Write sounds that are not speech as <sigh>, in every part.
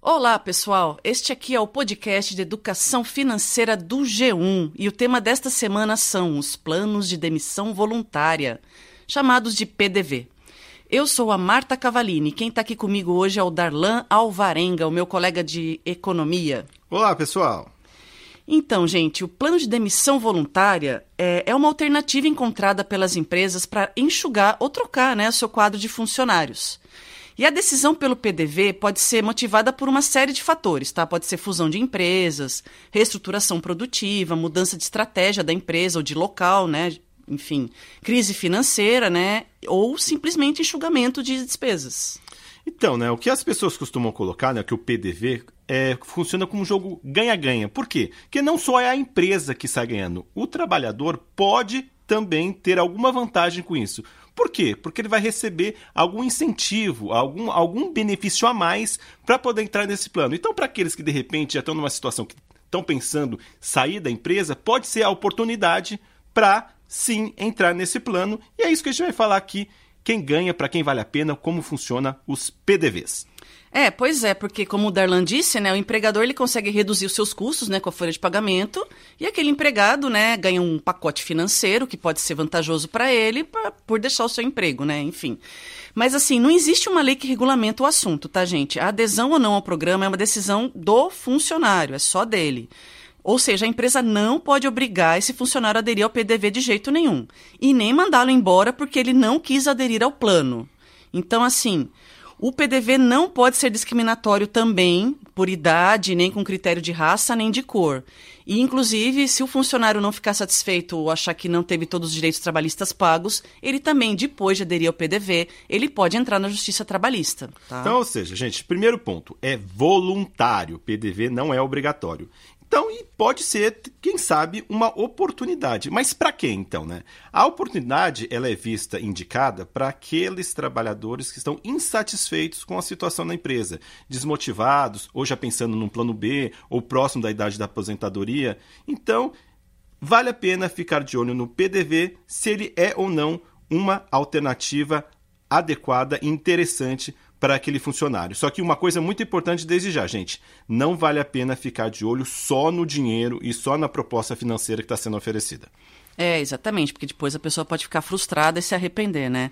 Olá, pessoal. Este aqui é o podcast de educação financeira do G1 e o tema desta semana são os planos de demissão voluntária, chamados de PDV. Eu sou a Marta Cavalini. Quem está aqui comigo hoje é o Darlan Alvarenga, o meu colega de economia. Olá, pessoal. Então, gente, o plano de demissão voluntária é, é uma alternativa encontrada pelas empresas para enxugar ou trocar né, o seu quadro de funcionários. E a decisão pelo PDV pode ser motivada por uma série de fatores, tá? Pode ser fusão de empresas, reestruturação produtiva, mudança de estratégia da empresa ou de local, né? Enfim, crise financeira, né? Ou simplesmente enxugamento de despesas. Então, né, o que as pessoas costumam colocar, né, que o PDV é, funciona como um jogo ganha-ganha. Por quê? Porque não só é a empresa que sai ganhando, o trabalhador pode também ter alguma vantagem com isso. Por quê? Porque ele vai receber algum incentivo, algum, algum benefício a mais para poder entrar nesse plano. Então, para aqueles que de repente já estão numa situação que estão pensando sair da empresa, pode ser a oportunidade para sim entrar nesse plano. E é isso que a gente vai falar aqui. Quem ganha, para quem vale a pena, como funciona os PDVs. É, pois é, porque como o Darlan disse, né, o empregador ele consegue reduzir os seus custos, né, com a folha de pagamento, e aquele empregado, né, ganha um pacote financeiro que pode ser vantajoso para ele pra, por deixar o seu emprego, né, enfim. Mas assim, não existe uma lei que regulamenta o assunto, tá, gente? A adesão ou não ao programa é uma decisão do funcionário, é só dele. Ou seja, a empresa não pode obrigar esse funcionário a aderir ao PDV de jeito nenhum. E nem mandá-lo embora porque ele não quis aderir ao plano. Então, assim, o PDV não pode ser discriminatório também por idade, nem com critério de raça, nem de cor. E, inclusive, se o funcionário não ficar satisfeito ou achar que não teve todos os direitos trabalhistas pagos, ele também, depois de aderir ao PDV, ele pode entrar na justiça trabalhista. Tá? Então, ou seja, gente, primeiro ponto, é voluntário. PDV não é obrigatório. Então, e pode ser, quem sabe, uma oportunidade. Mas para quem, então, né? A oportunidade, ela é vista, indicada, para aqueles trabalhadores que estão insatisfeitos com a situação da empresa, desmotivados, ou já pensando num plano B, ou próximo da idade da aposentadoria. Então, vale a pena ficar de olho no PDV se ele é ou não uma alternativa adequada e interessante para aquele funcionário. Só que uma coisa muito importante desde já, gente, não vale a pena ficar de olho só no dinheiro e só na proposta financeira que está sendo oferecida. É, exatamente, porque depois a pessoa pode ficar frustrada e se arrepender, né?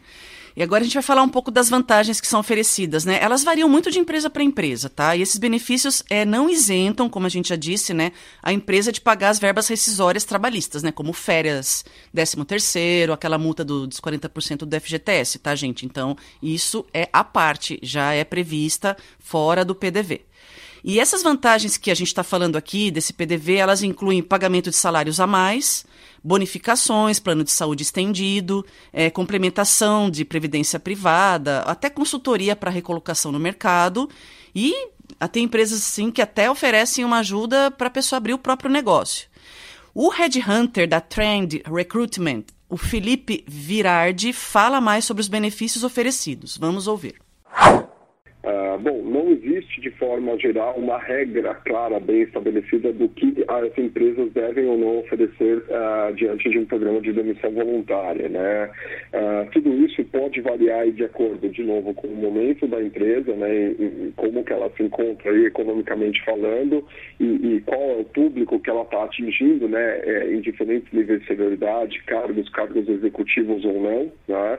E agora a gente vai falar um pouco das vantagens que são oferecidas, né? Elas variam muito de empresa para empresa, tá? E esses benefícios é, não isentam, como a gente já disse, né, a empresa de pagar as verbas rescisórias trabalhistas, né? Como férias, 13 terceiro, aquela multa do, dos 40% do FGTS, tá, gente? Então, isso é a parte, já é prevista fora do PDV. E essas vantagens que a gente está falando aqui, desse PDV, elas incluem pagamento de salários a mais, bonificações, plano de saúde estendido, é, complementação de previdência privada, até consultoria para recolocação no mercado e tem empresas assim que até oferecem uma ajuda para a pessoa abrir o próprio negócio. O headhunter da Trend Recruitment, o Felipe Virardi, fala mais sobre os benefícios oferecidos. Vamos ouvir. Uh, bom, não existe de forma geral uma regra clara, bem estabelecida do que as empresas devem ou não oferecer uh, diante de um programa de demissão voluntária. Né? Uh, tudo isso pode variar de acordo, de novo, com o momento da empresa, né, como que ela se encontra aí, economicamente falando e, e, qual é o público que ela está atingindo né, é, em diferentes níveis de severidade, cargos, cargos executivos ou não. Né?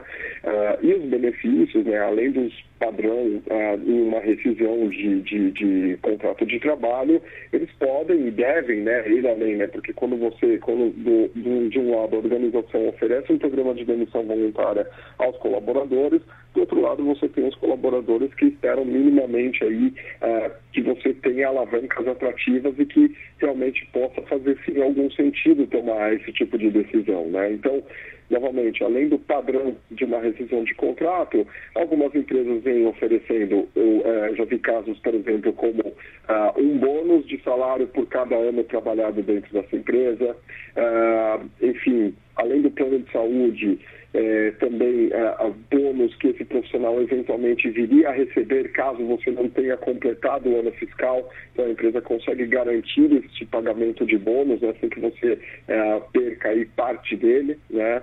e os benefícios, né, além dos padrão ah, em uma rescisão de, de, de, contrato de trabalho, eles podem e devem né, ir além, né, porque quando você, quando do, do, de um lado a organização oferece um programa de demissão voluntária aos colaboradores, do outro lado você tem os colaboradores que esperam minimamente aí ah, que você tenha alavancas atrativas e que realmente possa fazer sim algum sentido tomar esse tipo de decisão, né? Então, novamente, além do padrão de uma rescisão de contrato, algumas empresas vêm oferecendo, eu é, já vi casos, por exemplo, como uh, um bônus de salário por cada ano trabalhado dentro dessa empresa, uh, enfim, além do plano de saúde, é, também é, bônus que esse profissional eventualmente viria a receber caso você não tenha completado o ano fiscal. Então a empresa consegue garantir esse pagamento de bônus, né, sem que você é, perca aí parte dele, né,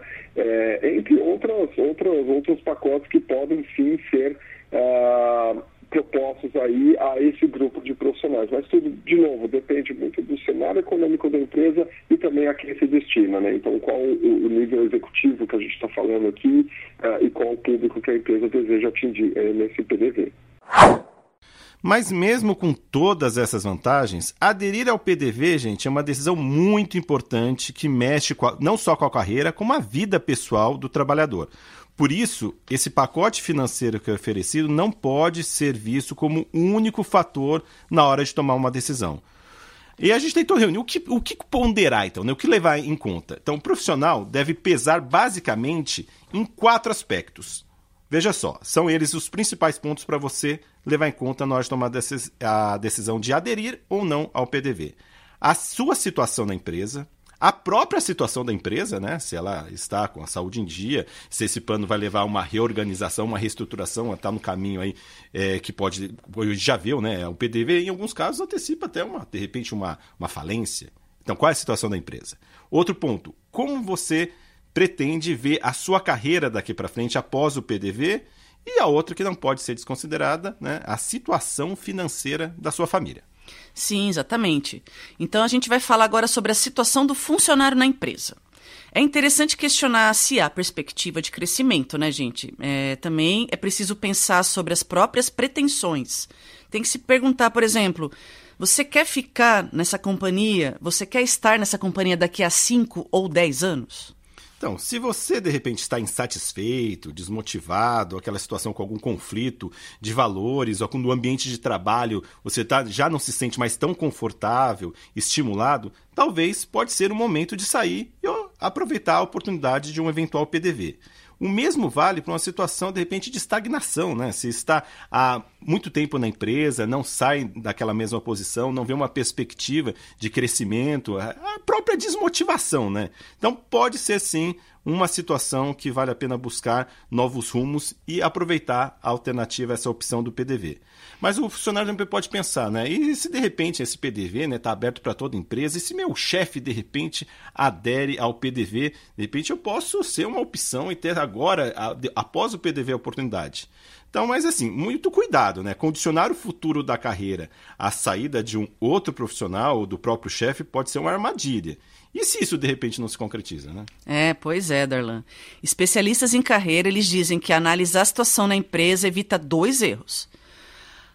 entre outras, outras, outros pacotes que podem sim ser uh, propostos aí a esse grupo de profissionais. Mas tudo, de novo, depende muito do cenário econômico da empresa e também a quem se destina, né? Então, qual o, nível executivo que a gente está falando aqui uh, e qual o público que a empresa deseja atingir uh, nesse PDV. Mas mesmo com todas essas vantagens, aderir ao PDV, gente, é uma decisão muito importante que mexe a, não só com a carreira, como a vida pessoal do trabalhador. Por isso, esse pacote financeiro que é oferecido não pode ser visto como único fator na hora de tomar uma decisão. E a gente tentou reunir o que, o que ponderar, então, né? o que levar em conta. Então, o profissional deve pesar basicamente em quatro aspectos. Veja só, são eles os principais pontos para você levar em conta na hora de tomar a decisão de aderir ou não ao PDV. A sua situação na empresa, a própria situação da empresa, né? Se ela está com a saúde em dia, se esse plano vai levar a uma reorganização, uma reestruturação, está no caminho aí é, que pode. Já viu, né? O PDV, em alguns casos, antecipa até uma, de repente, uma, uma falência. Então, qual é a situação da empresa? Outro ponto, como você pretende ver a sua carreira daqui para frente após o PDV? E a outra que não pode ser desconsiderada, né? A situação financeira da sua família. Sim, exatamente. Então a gente vai falar agora sobre a situação do funcionário na empresa. É interessante questionar se há perspectiva de crescimento, né, gente? É, também é preciso pensar sobre as próprias pretensões. Tem que se perguntar, por exemplo, você quer ficar nessa companhia? Você quer estar nessa companhia daqui a 5 ou 10 anos? Então, se você de repente está insatisfeito, desmotivado, aquela situação com algum conflito de valores, ou quando no ambiente de trabalho você tá, já não se sente mais tão confortável, estimulado, talvez pode ser o momento de sair e aproveitar a oportunidade de um eventual PDV. O mesmo vale para uma situação, de repente, de estagnação, né? Se está há muito tempo na empresa, não sai daquela mesma posição, não vê uma perspectiva de crescimento, a própria desmotivação, né? Então, pode ser sim uma situação que vale a pena buscar novos rumos e aproveitar a alternativa, essa opção do PDV. Mas o funcionário também pode pensar, né? E se de repente esse PDV está né, tá aberto para toda empresa, e se meu chefe de repente adere ao PDV, de repente eu posso ser uma opção e ter agora, após o PDV, a oportunidade. Então, mas assim, muito cuidado, né? Condicionar o futuro da carreira à saída de um outro profissional ou do próprio chefe pode ser uma armadilha. E se isso de repente não se concretiza, né? É, pois é, Darlan. Especialistas em carreira, eles dizem que analisar a situação na empresa evita dois erros.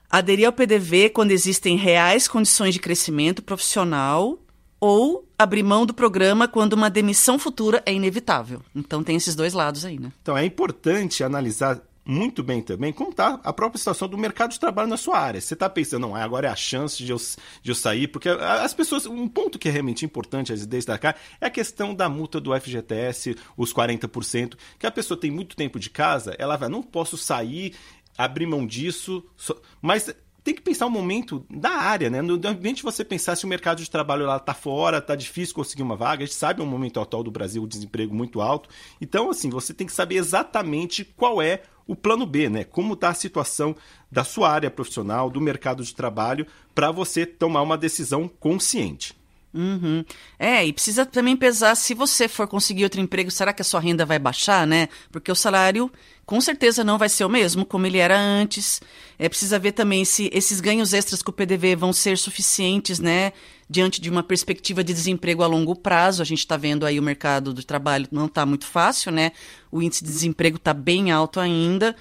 Aderir ao PDV quando existem reais condições de crescimento profissional ou abrir mão do programa quando uma demissão futura é inevitável. Então tem esses dois lados aí, né? Então é importante analisar muito bem também como está a própria situação do mercado de trabalho na sua área. Você está pensando, não, agora é a chance de eu, de eu sair, porque as pessoas. Um ponto que é realmente importante a destacar é a questão da multa do FGTS, os 40%, que a pessoa tem muito tempo de casa, ela vai, não posso sair, abrir mão disso, mas tem que pensar o um momento da área, né? No ambiente você pensar se o mercado de trabalho lá está fora, está difícil conseguir uma vaga, a gente sabe o momento atual do Brasil, o desemprego muito alto. Então, assim, você tem que saber exatamente qual é o plano B, né? Como está a situação da sua área profissional, do mercado de trabalho, para você tomar uma decisão consciente. Uhum. É, e precisa também pesar se você for conseguir outro emprego, será que a sua renda vai baixar, né? Porque o salário com certeza não vai ser o mesmo como ele era antes. É precisa ver também se esses ganhos extras com o PDV vão ser suficientes, né? Diante de uma perspectiva de desemprego a longo prazo. A gente está vendo aí o mercado do trabalho não está muito fácil, né? O índice de desemprego está bem alto ainda.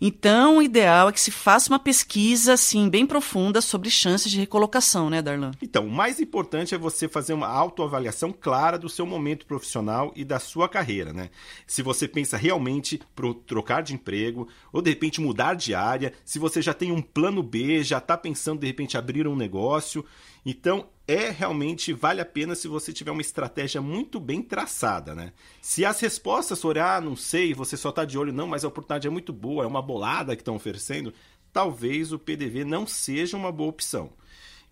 Então, o ideal é que se faça uma pesquisa assim bem profunda sobre chances de recolocação, né, Darlan? Então, o mais importante é você fazer uma autoavaliação clara do seu momento profissional e da sua carreira, né? Se você pensa realmente para trocar de emprego ou de repente mudar de área, se você já tem um plano B, já está pensando de repente abrir um negócio, então é realmente vale a pena se você tiver uma estratégia muito bem traçada, né? Se as respostas forem, ah, não sei, você só está de olho, não, mas a oportunidade é muito boa, é uma bolada que estão oferecendo, talvez o PDV não seja uma boa opção.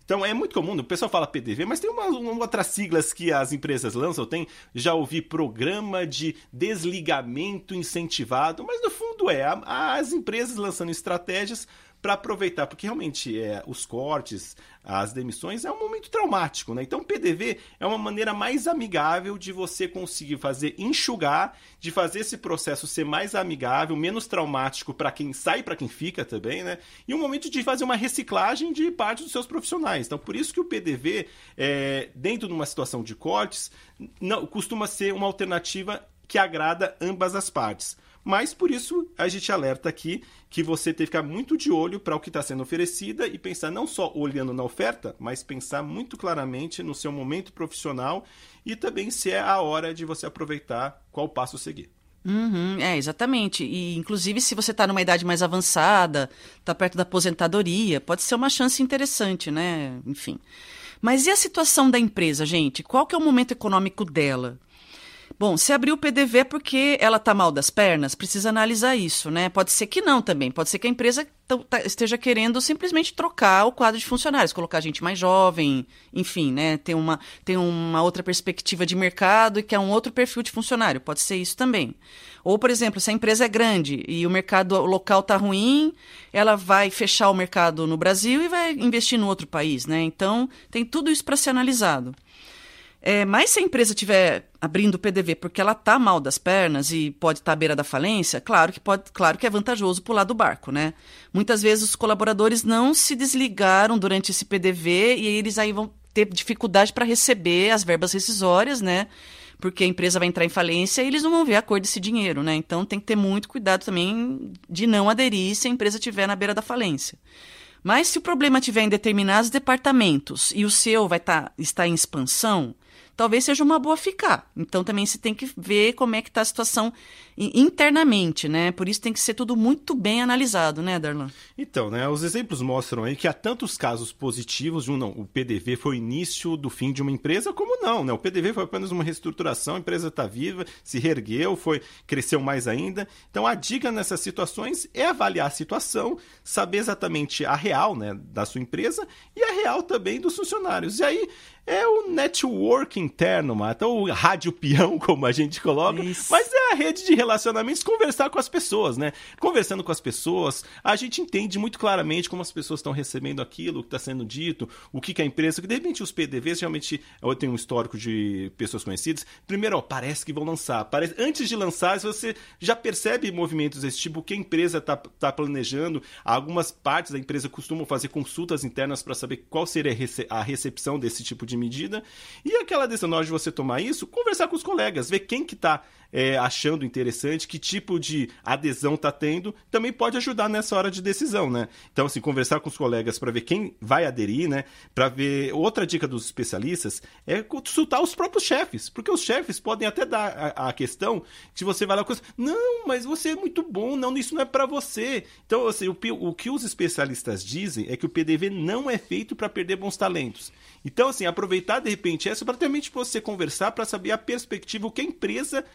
Então é muito comum, o pessoal fala PDV, mas tem uma, uma, outras siglas que as empresas lançam. Tem, já ouvi programa de desligamento incentivado, mas no fundo é as empresas lançando estratégias para aproveitar, porque realmente é, os cortes, as demissões é um momento traumático, né? Então, o PDV é uma maneira mais amigável de você conseguir fazer enxugar, de fazer esse processo ser mais amigável, menos traumático para quem sai para quem fica também, né? E um momento de fazer uma reciclagem de parte dos seus profissionais. Então, por isso que o PDV, é, dentro de uma situação de cortes, não costuma ser uma alternativa que agrada ambas as partes. Mas por isso a gente alerta aqui que você tem que ficar muito de olho para o que está sendo oferecida e pensar não só olhando na oferta, mas pensar muito claramente no seu momento profissional e também se é a hora de você aproveitar qual passo seguir. Uhum, é, exatamente. E, inclusive, se você está numa idade mais avançada, está perto da aposentadoria, pode ser uma chance interessante, né? Enfim. Mas e a situação da empresa, gente? Qual que é o momento econômico dela? Bom, se abriu o PDV é porque ela está mal das pernas, precisa analisar isso, né? Pode ser que não também. Pode ser que a empresa tá, esteja querendo simplesmente trocar o quadro de funcionários, colocar gente mais jovem, enfim, né? Ter uma, ter uma outra perspectiva de mercado e que é um outro perfil de funcionário. Pode ser isso também. Ou, por exemplo, se a empresa é grande e o mercado local está ruim, ela vai fechar o mercado no Brasil e vai investir no outro país, né? Então, tem tudo isso para ser analisado. É, mas se a empresa estiver abrindo o PDV porque ela está mal das pernas e pode estar tá à beira da falência, claro que, pode, claro que é vantajoso pular do barco, né? Muitas vezes os colaboradores não se desligaram durante esse PDV e eles aí vão ter dificuldade para receber as verbas rescisórias, né? Porque a empresa vai entrar em falência e eles não vão ver a cor desse dinheiro, né? Então tem que ter muito cuidado também de não aderir se a empresa estiver na beira da falência. Mas se o problema estiver em determinados departamentos e o seu vai tá, estar em expansão, talvez seja uma boa ficar. Então também se tem que ver como é que está a situação internamente, né? Por isso tem que ser tudo muito bem analisado, né, Darlan? Então, né, os exemplos mostram aí que há tantos casos positivos de um não, o PDV foi o início do fim de uma empresa, como não, né? O PDV foi apenas uma reestruturação, a empresa está viva, se reergueu, foi cresceu mais ainda. Então a dica nessas situações é avaliar a situação, saber exatamente a real, né, da sua empresa e a real também dos funcionários. E aí é o network interno, mata, o rádio peão, <laughs> como a gente coloca, Isso. mas é a rede de relacionamentos, conversar com as pessoas, né? Conversando com as pessoas, a gente entende muito claramente como as pessoas estão recebendo aquilo que está sendo dito, o que, que a empresa, que de repente os PDVs realmente eu tenho um histórico de pessoas conhecidas. Primeiro, ó, parece que vão lançar. Parece, antes de lançar, você já percebe movimentos desse tipo, o que a empresa está tá planejando. Algumas partes da empresa costumam fazer consultas internas para saber qual seria a recepção desse tipo de medida. E aquela decisão, de você tomar isso, conversar com os colegas, ver quem que está é, achando interessante, que tipo de adesão está tendo, também pode ajudar nessa hora de decisão, né? Então, assim, conversar com os colegas para ver quem vai aderir, né? Para ver. Outra dica dos especialistas é consultar os próprios chefes, porque os chefes podem até dar a, a questão que você vai lá com. Não, mas você é muito bom, não, isso não é para você. Então, assim, o, o que os especialistas dizem é que o PDV não é feito para perder bons talentos. Então, assim, aproveitar de repente essa para realmente você conversar para saber a perspectiva, o que a empresa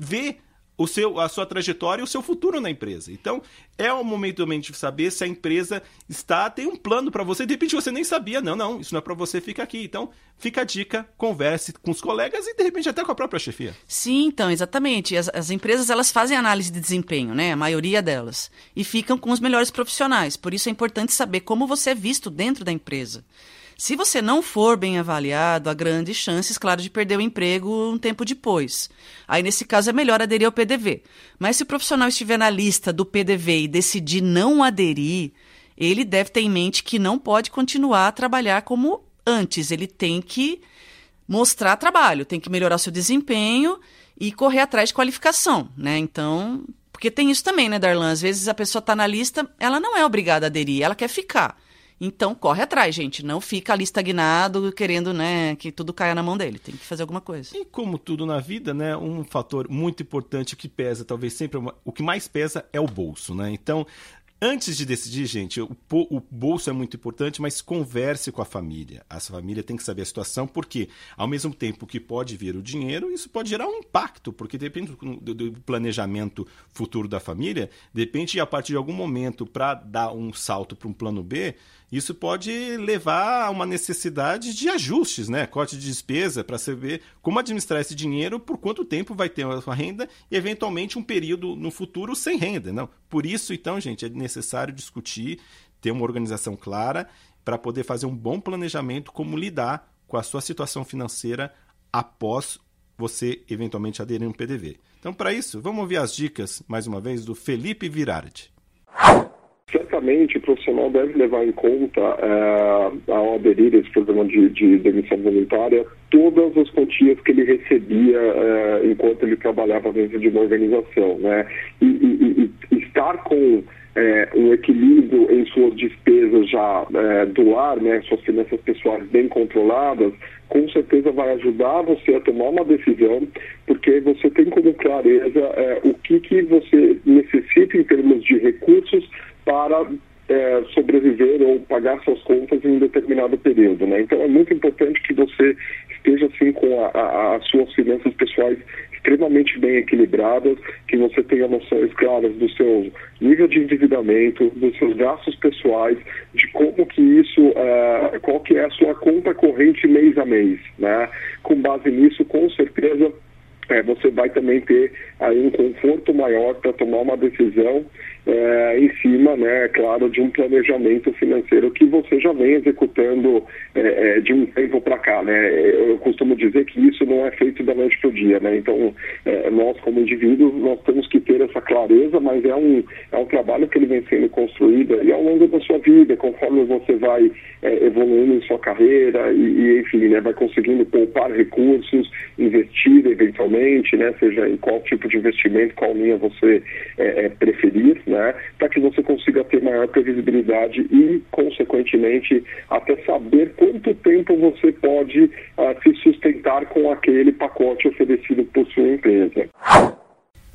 vê o seu, a sua trajetória e o seu futuro na empresa. Então, é o momento também de saber se a empresa está tem um plano para você. De repente você nem sabia, não, não, isso não é para você, fica aqui. Então, fica a dica, converse com os colegas e de repente até com a própria chefia. Sim, então, exatamente. As, as empresas elas fazem análise de desempenho, né? A maioria delas e ficam com os melhores profissionais. Por isso é importante saber como você é visto dentro da empresa. Se você não for bem avaliado, há grandes chances, claro, de perder o emprego um tempo depois. Aí, nesse caso, é melhor aderir ao PDV. Mas se o profissional estiver na lista do PDV e decidir não aderir, ele deve ter em mente que não pode continuar a trabalhar como antes. Ele tem que mostrar trabalho, tem que melhorar seu desempenho e correr atrás de qualificação, né? Então, porque tem isso também, né, Darlan? Às vezes a pessoa está na lista, ela não é obrigada a aderir, ela quer ficar. Então, corre atrás, gente. Não fica ali estagnado, querendo, né, que tudo caia na mão dele. Tem que fazer alguma coisa. E como tudo na vida, né, um fator muito importante que pesa, talvez sempre, o que mais pesa é o bolso, né? Então, Antes de decidir, gente, o, o, bolso é muito importante, mas converse com a família. A família tem que saber a situação, porque ao mesmo tempo que pode vir o dinheiro, isso pode gerar um impacto, porque depende do, do planejamento futuro da família, depende a partir de algum momento para dar um salto para um plano B, isso pode levar a uma necessidade de ajustes, né? Corte de despesa para saber como administrar esse dinheiro, por quanto tempo vai ter a sua renda e eventualmente um período no futuro sem renda, não? Por isso, então, gente, é necessário discutir, ter uma organização clara para poder fazer um bom planejamento como lidar com a sua situação financeira após você eventualmente aderir um PDV. Então, para isso, vamos ouvir as dicas, mais uma vez, do Felipe Virardi. O profissional deve levar em conta, é, ao aderir a esse programa de, de, demissão voluntária, todas as quantias que ele recebia é, enquanto ele trabalhava dentro de uma organização. Né? E, e, e estar com é, um equilíbrio em suas despesas já é, do lar, né, suas finanças pessoais bem controladas, com certeza vai ajudar você a tomar uma decisão, porque você tem como clareza o que, que você necessita em termos de recursos para é, sobreviver ou pagar suas contas em um determinado período. Né? Então é muito importante que você esteja assim com a, a, as suas finanças pessoais extremamente bem equilibradas, que você tenha noções claras do seu nível de endividamento, dos seus gastos pessoais, de como que isso, uh, qual que é a sua conta corrente mês a mês, né? Com base nisso, com certeza, é, você vai também ter aí um conforto maior para tomar uma decisão é, em cima, né, claro, de um planejamento financeiro que você já vem executando é, é de um tempo para cá, né? Eu costumo dizer que isso não é feito da noite para o dia, né? Então, é, nós como indivíduos, nós temos que ter essa clareza, mas é um, é um trabalho que ele vem sendo construído e ao longo da sua vida, conforme você vai é, evoluindo em sua carreira e, e, enfim, né, vai conseguindo poupar recursos, investir eventualmente, né, seja em qual tipo de investimento, qual linha você é, preferir, né, para que você consiga ter maior previsibilidade e, consequentemente, até saber quanto tempo você pode uh, se sustentar com aquele pacote oferecido por sua empresa.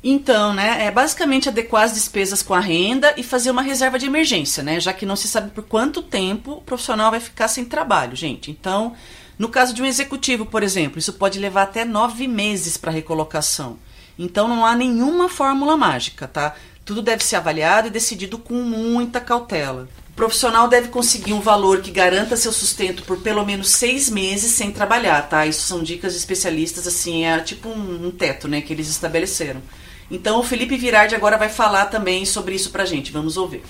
Então, né, é basicamente adequar as despesas com a renda e fazer uma reserva de emergência, né, já que não se sabe por quanto tempo o profissional vai ficar sem trabalho, gente. Então, no caso de um executivo, por exemplo, isso pode levar até nove meses para recolocação. Então, não há nenhuma fórmula mágica, tá? Tudo deve ser avaliado e decidido com muita cautela. O profissional deve conseguir um valor que garanta seu sustento por pelo menos seis meses sem trabalhar, tá? Isso são dicas de especialistas, assim, é tipo um, um teto, né, que eles estabeleceram. Então o Felipe Virardi agora vai falar também sobre isso pra gente. Vamos ouvir.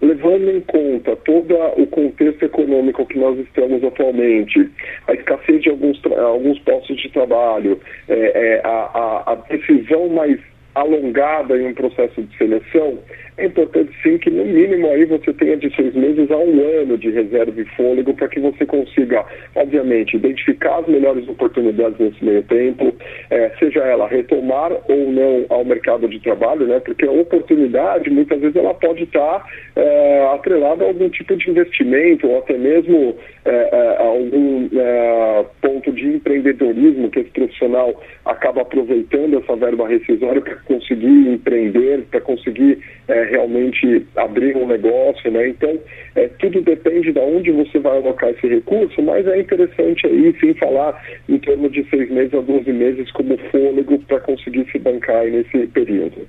Levando em conta todo o contexto econômico que nós estamos atualmente, a escassez de alguns, alguns postos de trabalho, é, é, a, a, a decisão mais alongada em um processo de seleção, é importante sim que no mínimo aí você tenha de seis meses a um ano de reserva e fôlego para que você consiga, obviamente, identificar as melhores oportunidades nesse meio tempo, é, seja ela retomar ou não ao mercado de trabalho, né? Porque a oportunidade muitas vezes ela pode estar é, atrelada a algum tipo de investimento ou até mesmo é, é algum é, ponto de empreendedorismo que esse profissional acaba aproveitando essa verba rescisória para conseguir empreender, para conseguir é, realmente abrir um negócio, né? Então, é, tudo depende de onde você vai alocar esse recurso, mas é interessante aí sim falar em torno de seis meses a 12 meses como fôlego para conseguir se bancar nesse período.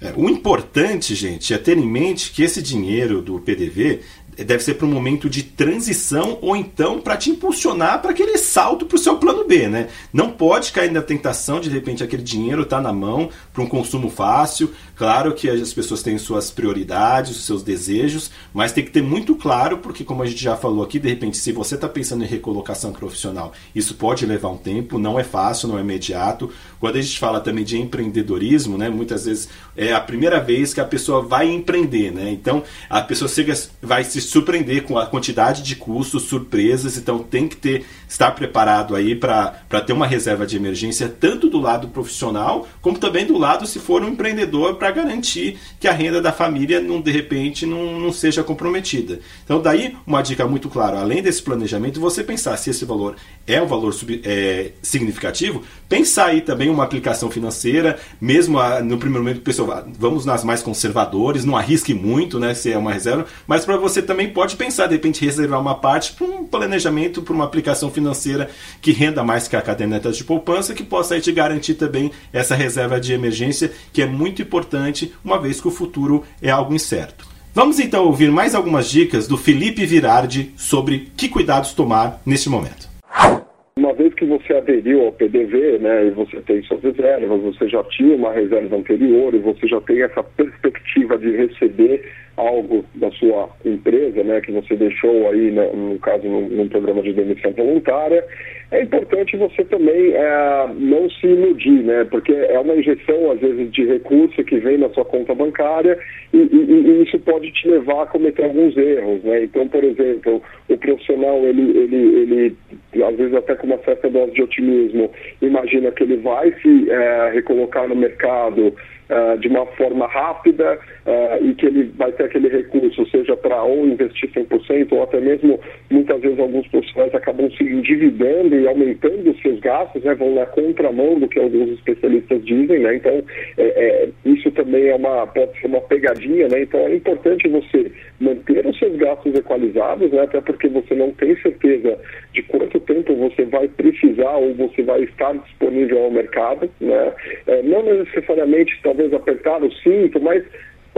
É, o importante, gente, é ter em mente que esse dinheiro do PDV deve ser para um momento de transição ou então para te impulsionar para aquele salto para o seu plano B, né? Não pode cair na tentação de, de repente aquele dinheiro tá na mão para um consumo fácil. Claro que as pessoas têm suas prioridades, os seus desejos, mas tem que ter muito claro porque como a gente já falou aqui, de repente se você está pensando em recolocação profissional, isso pode levar um tempo, não é fácil, não é imediato. Quando a gente fala também de empreendedorismo, né, muitas vezes é a primeira vez que a pessoa vai empreender, né? Então a pessoa vai se surpreender com a quantidade de custos, surpresas, então tem que ter estar preparado aí para ter uma reserva de emergência tanto do lado profissional como também do lado se for um empreendedor para garantir que a renda da família não de repente não, não seja comprometida. Então daí uma dica muito clara, além desse planejamento, você pensar se esse valor é um valor sub, é, significativo, pensar aí também uma aplicação financeira, mesmo a, no primeiro momento, pessoal, vamos nas mais conservadores, não arrisque muito, né, se é uma reserva, mas para você também também pode pensar, de repente, reservar uma parte para um planejamento, para uma aplicação financeira que renda mais que a caderneta de poupança, que possa aí te garantir também essa reserva de emergência, que é muito importante, uma vez que o futuro é algo incerto. Vamos então ouvir mais algumas dicas do Felipe Virardi sobre que cuidados tomar neste momento. Uma vez que você aderiu ao PDV, né, e você tem suas reservas, você já tinha uma reserva anterior e você já tem essa perspectiva de receber algo da sua empresa, né, que você deixou aí, né, no caso, num, num, programa de demissão voluntária, é importante você também é, não se iludir, né, porque é uma injeção, às vezes, de recurso que vem na sua conta bancária e, e, e isso pode te levar a cometer alguns erros, né. Então, por exemplo, o profissional, ele, ele, ele às vezes até com uma certa dose de otimismo, imagina que ele vai se é, recolocar no mercado uh, de uma forma rápida uh, e que ele vai ter aquele recurso, seja para ou investir 100% ou até mesmo, muitas vezes, alguns profissionais acabam se endividando e aumentando os seus gastos, né, vão na contramão do que alguns especialistas dizem, né, então é, é, isso também é uma, pode ser uma pegadinha, né, então é importante você manter os seus gastos equalizados, né, até porque você não tem certeza de quanto tempo você vai precisar ou você vai estar disponível ao mercado, né, é, não necessariamente talvez apertar o cinto, mas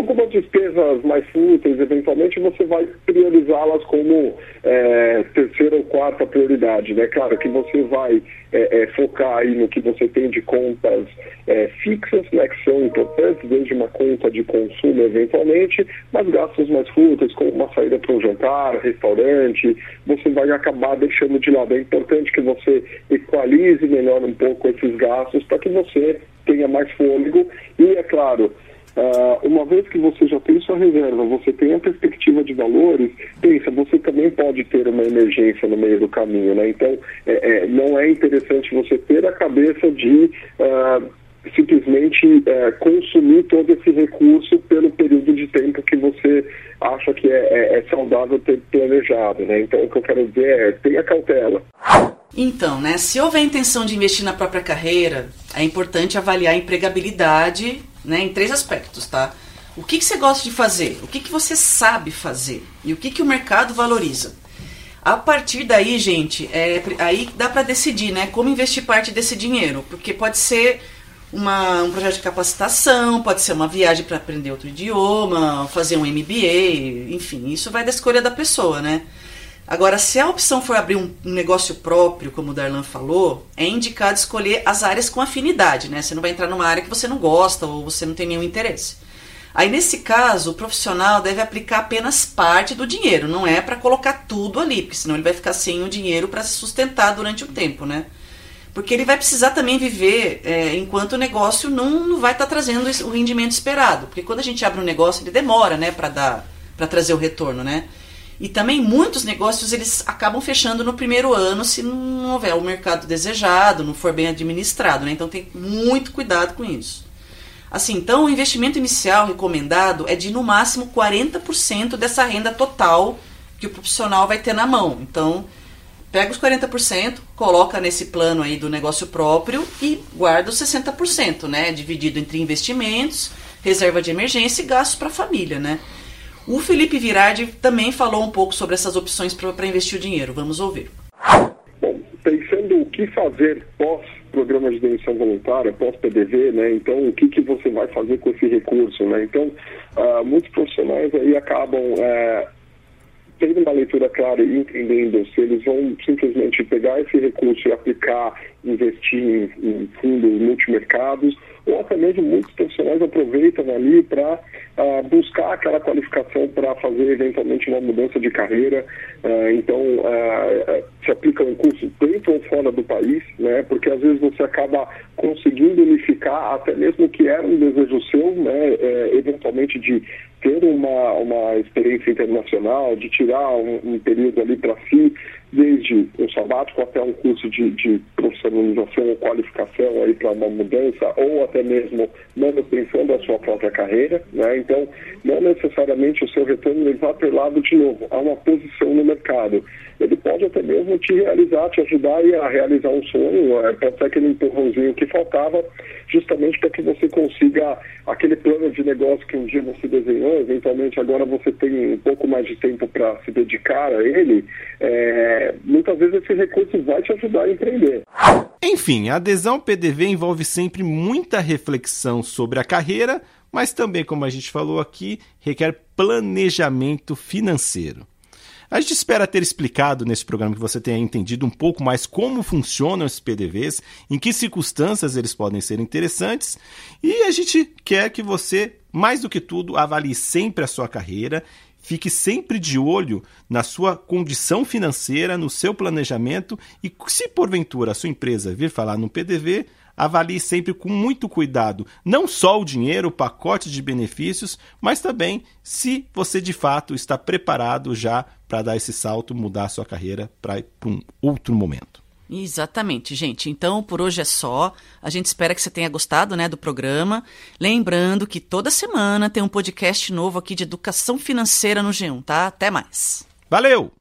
algumas despesas mais fúteis, eventualmente você vai priorizá-las como é, terceira ou quarta prioridade. Né? Claro que você vai é, é, focar aí no que você tem de contas é, fixas, né, que são importantes, desde uma conta de consumo eventualmente, mas gastos mais fúteis, como uma saída para um jantar, restaurante, você vai acabar deixando de lado. É importante que você equalize melhor um pouco esses gastos para que você tenha mais fôlego e, é claro, Uh, uma vez que você já tem sua reserva, você tem a perspectiva de valores, pensa, você também pode ter uma emergência no meio do caminho, né? Então, é, é, não é interessante você ter a cabeça de uh, simplesmente uh, consumir todo esse recurso pelo período de tempo que você acha que é, é, é saudável ter planejado, né? Então, o que eu quero dizer é, tenha cautela. Então, né, se houver intenção de investir na própria carreira, é importante avaliar a empregabilidade né, em três aspectos, tá? O que, que você gosta de fazer? O que, que você sabe fazer? E o que, que o mercado valoriza? A partir daí, gente, é, aí dá para decidir, né? Como investir parte desse dinheiro. Porque pode ser uma, um projeto de capacitação, pode ser uma viagem para aprender outro idioma, fazer um MBA, enfim, isso vai da escolha da pessoa, né? Agora, se a opção for abrir um, um negócio próprio, como o Darlan falou, é indicado escolher as áreas com afinidade, né? Você não vai entrar numa área que você não gosta ou você não tem nenhum interesse. Aí, nesse caso, o profissional deve aplicar apenas parte do dinheiro, não é para colocar tudo ali, porque senão ele vai ficar sem o dinheiro para se sustentar durante o tempo, né? Porque ele vai precisar também viver é, enquanto o negócio não, não vai estar tá trazendo o rendimento esperado. Porque quando a gente abre um negócio, ele demora, né, para dar, para trazer o retorno, né? E também muitos negócios eles acabam fechando no primeiro ano se não houver o mercado desejado, não for bem administrado, né? Então tem muito cuidado com isso. Assim, então o investimento inicial recomendado é de no máximo 40% dessa renda total que o profissional vai ter na mão. Então, pega os 40%, coloca nesse plano aí do negócio próprio e guarda os 60%, né? Dividido entre investimentos, reserva de emergência e gastos para a família, né? O Felipe Virardi também falou um pouco sobre essas opções para investir o dinheiro. Vamos ouvir. Bom, pensando o que fazer pós programa de demissão voluntária, pós-PDV, né? Então, o que, que você vai fazer com esse recurso, né? Então, uh, muitos profissionais aí acabam uh, tendo uma leitura clara e entendendo se eles vão simplesmente pegar esse recurso e aplicar, investir em, em fundos multimercados, ou até mesmo muitos profissionais aproveitam ali para uh, buscar aquela qualificação para fazer eventualmente uma mudança de carreira. Uh, então, uh, se aplica um curso dentro ou fora do país, né? Porque às vezes você acaba conseguindo unificar até mesmo que era um desejo seu, né? É, eventualmente de ter uma, uma experiência internacional, de tirar um, um período ali para si, desde um sabático até um curso de, de profissionalização ou qualificação aí para uma mudança, ou até mesmo manutenção da sua própria carreira, né? Então, não necessariamente o seu retorno vai atrelado de novo a uma posição no mercado. Ele pode até mesmo te realizar, te ajudar a realizar um sonho, é, ser aquele empurrãozinho que faltava, justamente para que você consiga aquele plano de negócio que um dia você desenhou, eventualmente agora você tem um pouco mais de tempo para se dedicar a ele, é, muitas vezes esse recurso vai te ajudar a empreender. Enfim, a adesão ao PDV envolve sempre muita reflexão sobre a carreira, mas também, como a gente falou aqui, requer planejamento financeiro. A gente espera ter explicado nesse programa que você tenha entendido um pouco mais como funcionam esses PDVs, em que circunstâncias eles podem ser interessantes, e a gente quer que você, mais do que tudo, avalie sempre a sua carreira Fique sempre de olho na sua condição financeira, no seu planejamento e, se porventura a sua empresa vir falar no PDV, avalie sempre com muito cuidado não só o dinheiro, o pacote de benefícios, mas também se você de fato está preparado já para dar esse salto, mudar a sua carreira para um outro momento. Exatamente, gente. Então, por hoje é só. A gente espera que você tenha gostado, né, do programa. Lembrando que toda semana tem um podcast novo aqui de educação financeira no G1, tá? Até mais. Valeu!